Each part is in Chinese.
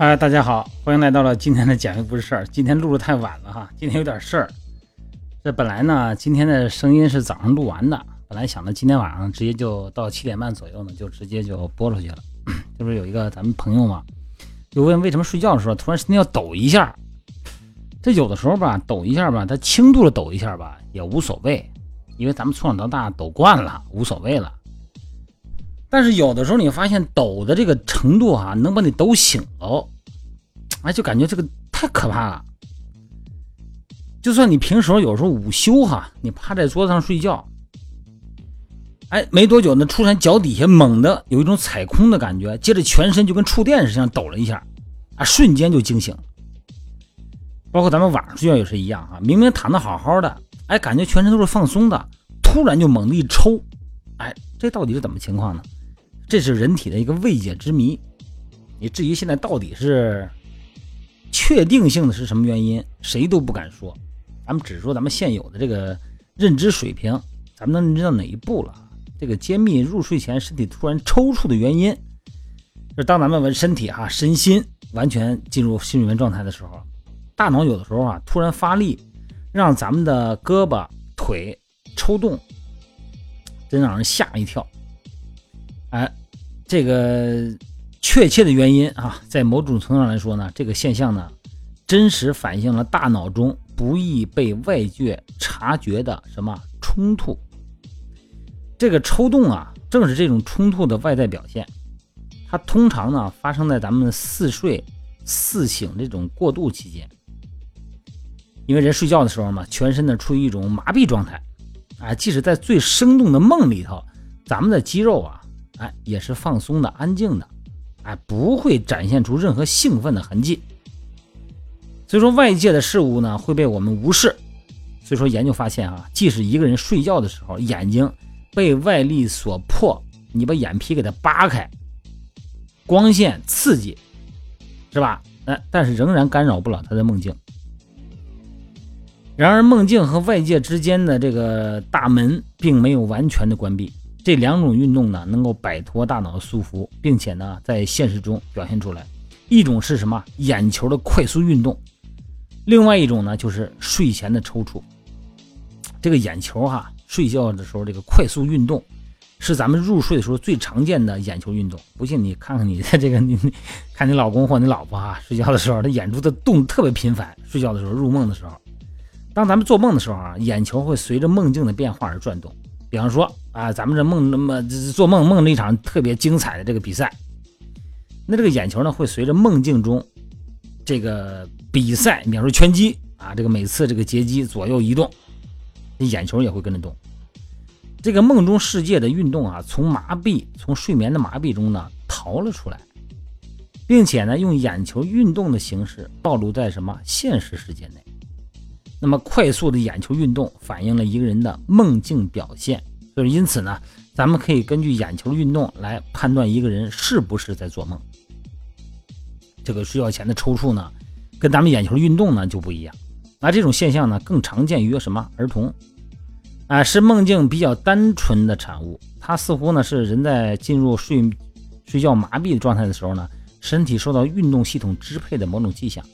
嗨，大家好，欢迎来到了今天的减肥不是事儿。今天录的太晚了哈，今天有点事儿。这本来呢，今天的声音是早上录完的，本来想着今天晚上直接就到七点半左右呢，就直接就播出去了。就是有一个咱们朋友嘛，就问为什么睡觉的时候突然身体要抖一下。这有的时候吧，抖一下吧，它轻度的抖一下吧也无所谓，因为咱们从小到大抖惯了，无所谓了。但是有的时候你发现抖的这个程度啊，能把你抖醒了，哎，就感觉这个太可怕了。就算你平时有时候午休哈，你趴在桌子上睡觉，哎，没多久呢，突然脚底下猛的有一种踩空的感觉，接着全身就跟触电似的，像抖了一下，啊，瞬间就惊醒。包括咱们晚上睡觉也是一样啊，明明躺的好好的，哎，感觉全身都是放松的，突然就猛地一抽，哎，这到底是怎么情况呢？这是人体的一个未解之谜，你至于现在到底是确定性的是什么原因，谁都不敢说。咱们只说咱们现有的这个认知水平，咱们能认知到哪一步了？这个揭秘入睡前身体突然抽搐的原因，是当咱们身体哈身心完全进入睡眠状态的时候，大脑有的时候啊突然发力，让咱们的胳膊腿抽动，真让人吓一跳。哎，这个确切的原因啊，在某种程度上来说呢，这个现象呢，真实反映了大脑中不易被外界察觉的什么冲突。这个抽动啊，正是这种冲突的外在表现。它通常呢，发生在咱们似睡似醒这种过渡期间。因为人睡觉的时候嘛，全身呢处于一种麻痹状态。啊，即使在最生动的梦里头，咱们的肌肉啊。哎，也是放松的、安静的，哎，不会展现出任何兴奋的痕迹。所以说，外界的事物呢会被我们无视。所以说，研究发现啊，即使一个人睡觉的时候，眼睛被外力所迫，你把眼皮给它扒开，光线刺激，是吧？哎，但是仍然干扰不了他的梦境。然而，梦境和外界之间的这个大门并没有完全的关闭。这两种运动呢，能够摆脱大脑的束缚，并且呢，在现实中表现出来。一种是什么？眼球的快速运动。另外一种呢，就是睡前的抽搐。这个眼球哈，睡觉的时候这个快速运动，是咱们入睡的时候最常见的眼球运动。不信你看看你的这个，你看你老公或你老婆哈，睡觉的时候他眼珠子动特别频繁。睡觉的时候，入梦的时候，当咱们做梦的时候啊，眼球会随着梦境的变化而转动。比方说啊，咱们这梦那么做梦梦了一场特别精彩的这个比赛，那这个眼球呢会随着梦境中这个比赛，比方说拳击啊，这个每次这个截击左右移动，眼球也会跟着动。这个梦中世界的运动啊，从麻痹，从睡眠的麻痹中呢逃了出来，并且呢用眼球运动的形式暴露在什么现实世界内。那么快速的眼球运动反映了一个人的梦境表现，就是因此呢，咱们可以根据眼球运动来判断一个人是不是在做梦。这个睡觉前的抽搐呢，跟咱们眼球运动呢就不一样。那这种现象呢，更常见于什么儿童？啊，是梦境比较单纯的产物。它似乎呢是人在进入睡睡觉麻痹的状态的时候呢，身体受到运动系统支配的某种迹象。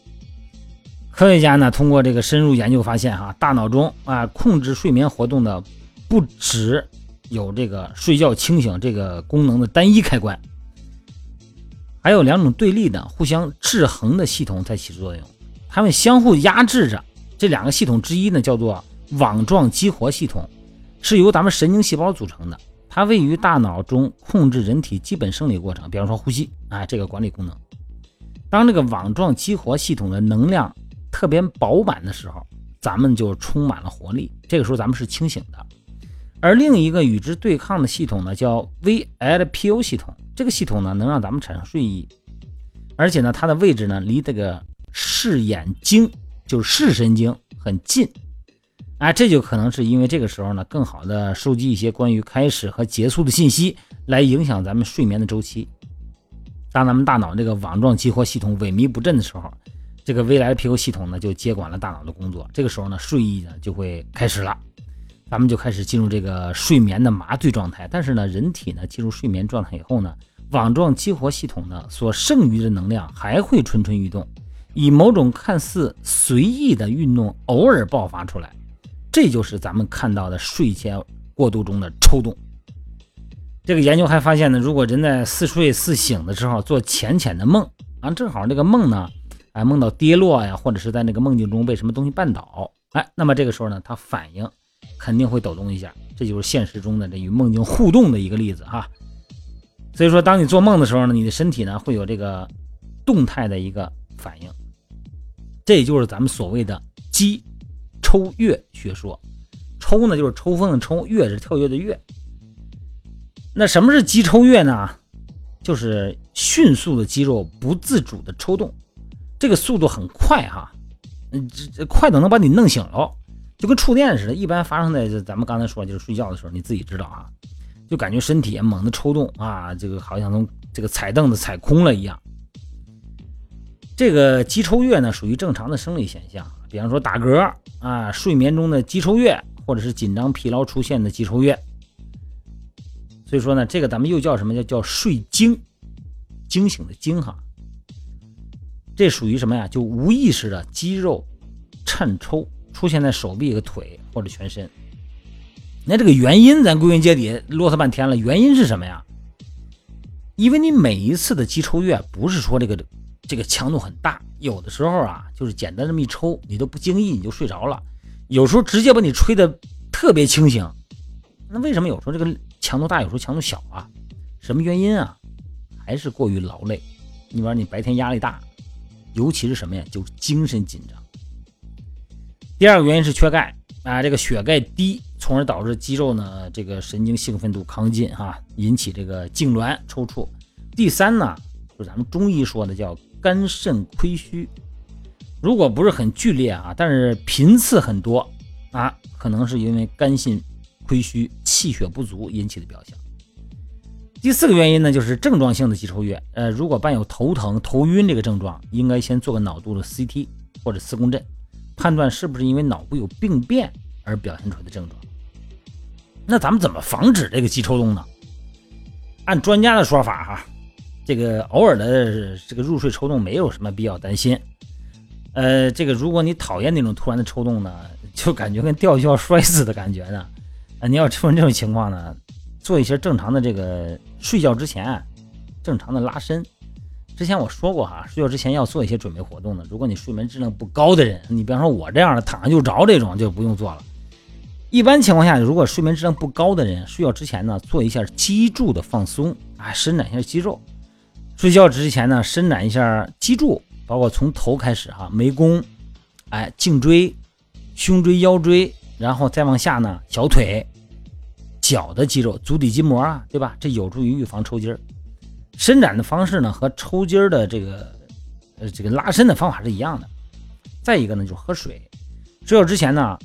科学家呢，通过这个深入研究发现，哈，大脑中啊，控制睡眠活动的不只有这个睡觉清醒这个功能的单一开关，还有两种对立的、互相制衡的系统在起作用，它们相互压制着。这两个系统之一呢，叫做网状激活系统，是由咱们神经细胞组成的，它位于大脑中，控制人体基本生理过程，比方说呼吸啊，这个管理功能。当这个网状激活系统的能量特别饱满的时候，咱们就充满了活力。这个时候咱们是清醒的。而另一个与之对抗的系统呢，叫 VLPO 系统。这个系统呢，能让咱们产生睡意，而且呢，它的位置呢，离这个视眼睛，就是视神经很近。啊，这就可能是因为这个时候呢，更好的收集一些关于开始和结束的信息，来影响咱们睡眠的周期。当咱们大脑这个网状激活系统萎靡不振的时候。这个未来的皮肤系统呢，就接管了大脑的工作。这个时候呢，睡意呢就会开始了，咱们就开始进入这个睡眠的麻醉状态。但是呢，人体呢进入睡眠状态以后呢，网状激活系统呢所剩余的能量还会蠢蠢欲动，以某种看似随意的运动偶尔爆发出来，这就是咱们看到的睡前过度中的抽动。这个研究还发现呢，如果人在似睡似醒的时候做浅浅的梦啊，正好这个梦呢，哎梦到跌落呀，或者是在那个梦境中被什么东西绊倒，哎，那么这个时候呢，他反应肯定会抖动一下，这就是现实中的这与梦境互动的一个例子哈。所以说，当你做梦的时候呢，你的身体呢会有这个动态的一个反应，这也就是咱们所谓的肌抽跃学说。抽呢就是抽风的抽，跃是跳跃的跃。那什么是肌抽跃呢？就是迅速的肌肉不自主的抽动，这个速度很快哈，嗯，这快的能把你弄醒了，就跟触电似的。一般发生在咱们刚才说就是睡觉的时候，你自己知道啊，就感觉身体猛地抽动啊，这个好像从这个踩凳子踩空了一样。这个肌抽跃呢，属于正常的生理现象，比方说打嗝啊，睡眠中的肌抽跃，或者是紧张疲劳出现的肌抽跃。所以说呢，这个咱们又叫什么叫叫睡惊，惊醒的惊哈。这属于什么呀？就无意识的肌肉颤抽，出现在手臂和腿或者全身。那这个原因咱归根结底啰嗦半天了，原因是什么呀？因为你每一次的肌抽跃不是说这个这个强度很大，有的时候啊就是简单这么一抽，你都不经意你就睡着了。有时候直接把你吹的特别清醒。那为什么有时候这个？强度大，有时候强度小啊，什么原因啊？还是过于劳累。你玩，你白天压力大，尤其是什么呀？就精神紧张。第二个原因是缺钙啊，这个血钙低，从而导致肌肉呢这个神经兴奋度亢进哈，引起这个痉挛抽搐。第三呢，就是咱们中医说的叫肝肾亏虚，如果不是很剧烈啊，但是频次很多啊，可能是因为肝肾。亏虚、气血不足引起的表象。第四个原因呢，就是症状性的肌抽跃。呃，如果伴有头疼、头晕这个症状，应该先做个脑部的 CT 或者磁共振，判断是不是因为脑部有病变而表现出的症状。那咱们怎么防止这个肌抽动呢？按专家的说法哈，这个偶尔的这个入睡抽动没有什么必要担心。呃，这个如果你讨厌那种突然的抽动呢，就感觉跟掉校摔死的感觉呢。你要出现这种情况呢，做一些正常的这个睡觉之前正常的拉伸。之前我说过哈，睡觉之前要做一些准备活动的。如果你睡眠质量不高的人，你比方说我这样的躺着就着这种就不用做了。一般情况下，如果睡眠质量不高的人，睡觉之前呢做一下脊柱的放松啊，伸展一下肌肉。睡觉之前呢伸展一下脊柱，包括从头开始哈，眉弓，哎，颈椎、胸椎、腰椎，然后再往下呢小腿。脚的肌肉、足底筋膜啊，对吧？这有助于预防抽筋儿。伸展的方式呢，和抽筋儿的这个呃这个拉伸的方法是一样的。再一个呢，就是喝水。睡觉之前呢，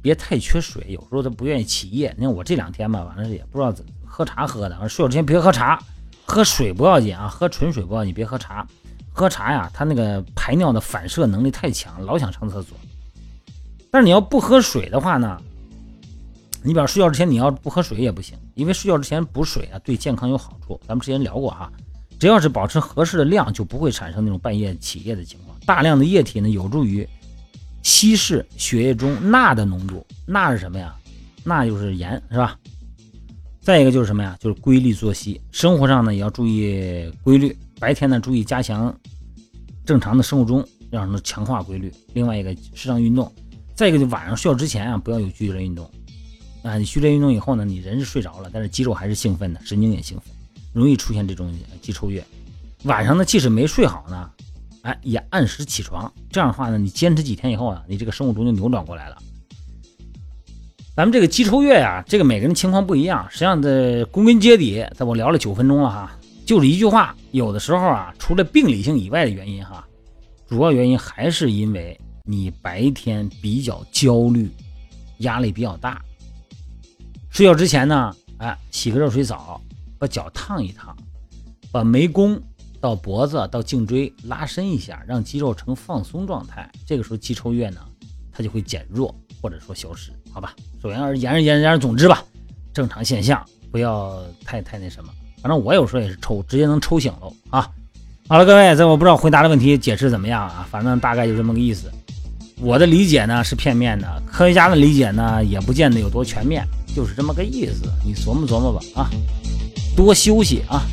别太缺水。有时候他不愿意起夜。你看我这两天吧，反正也不知道怎喝茶喝的。睡觉之前别喝茶，喝水不要紧啊，喝纯水不要紧，别喝茶。喝茶呀，他那个排尿的反射能力太强，老想上厕所。但是你要不喝水的话呢？你比方睡觉之前你要不喝水也不行，因为睡觉之前补水啊对健康有好处。咱们之前聊过哈，只要是保持合适的量，就不会产生那种半夜起夜的情况。大量的液体呢，有助于稀释血液中钠的浓度。钠是什么呀？钠就是盐，是吧？再一个就是什么呀？就是规律作息，生活上呢也要注意规律。白天呢注意加强正常的生物钟，让什么强化规律。另外一个适当运动。再一个就晚上睡觉之前啊，不要有剧烈运动。啊，你剧烈运动以后呢，你人是睡着了，但是肌肉还是兴奋的，神经也兴奋，容易出现这种肌抽跃。晚上呢，即使没睡好呢，哎，也按时起床。这样的话呢，你坚持几天以后啊，你这个生物钟就扭转过来了。咱们这个肌抽跃呀，这个每个人情况不一样。实际上，的归根结底，在我聊了九分钟了哈，就是一句话：有的时候啊，除了病理性以外的原因哈，主要原因还是因为你白天比较焦虑，压力比较大。睡觉之前呢，哎，洗个热水澡，把脚烫一烫，把眉弓到脖子到颈椎拉伸一下，让肌肉呈放松状态。这个时候肌抽跃呢，它就会减弱或者说消失，好吧？首先而言而言而总之吧，正常现象，不要太太那什么。反正我有时候也是抽，直接能抽醒喽啊。好了，各位，这我不知道回答的问题解释怎么样啊，反正大概就这么个意思。我的理解呢是片面的，科学家的理解呢也不见得有多全面。就是这么个意思你琢磨琢磨吧啊多休息啊。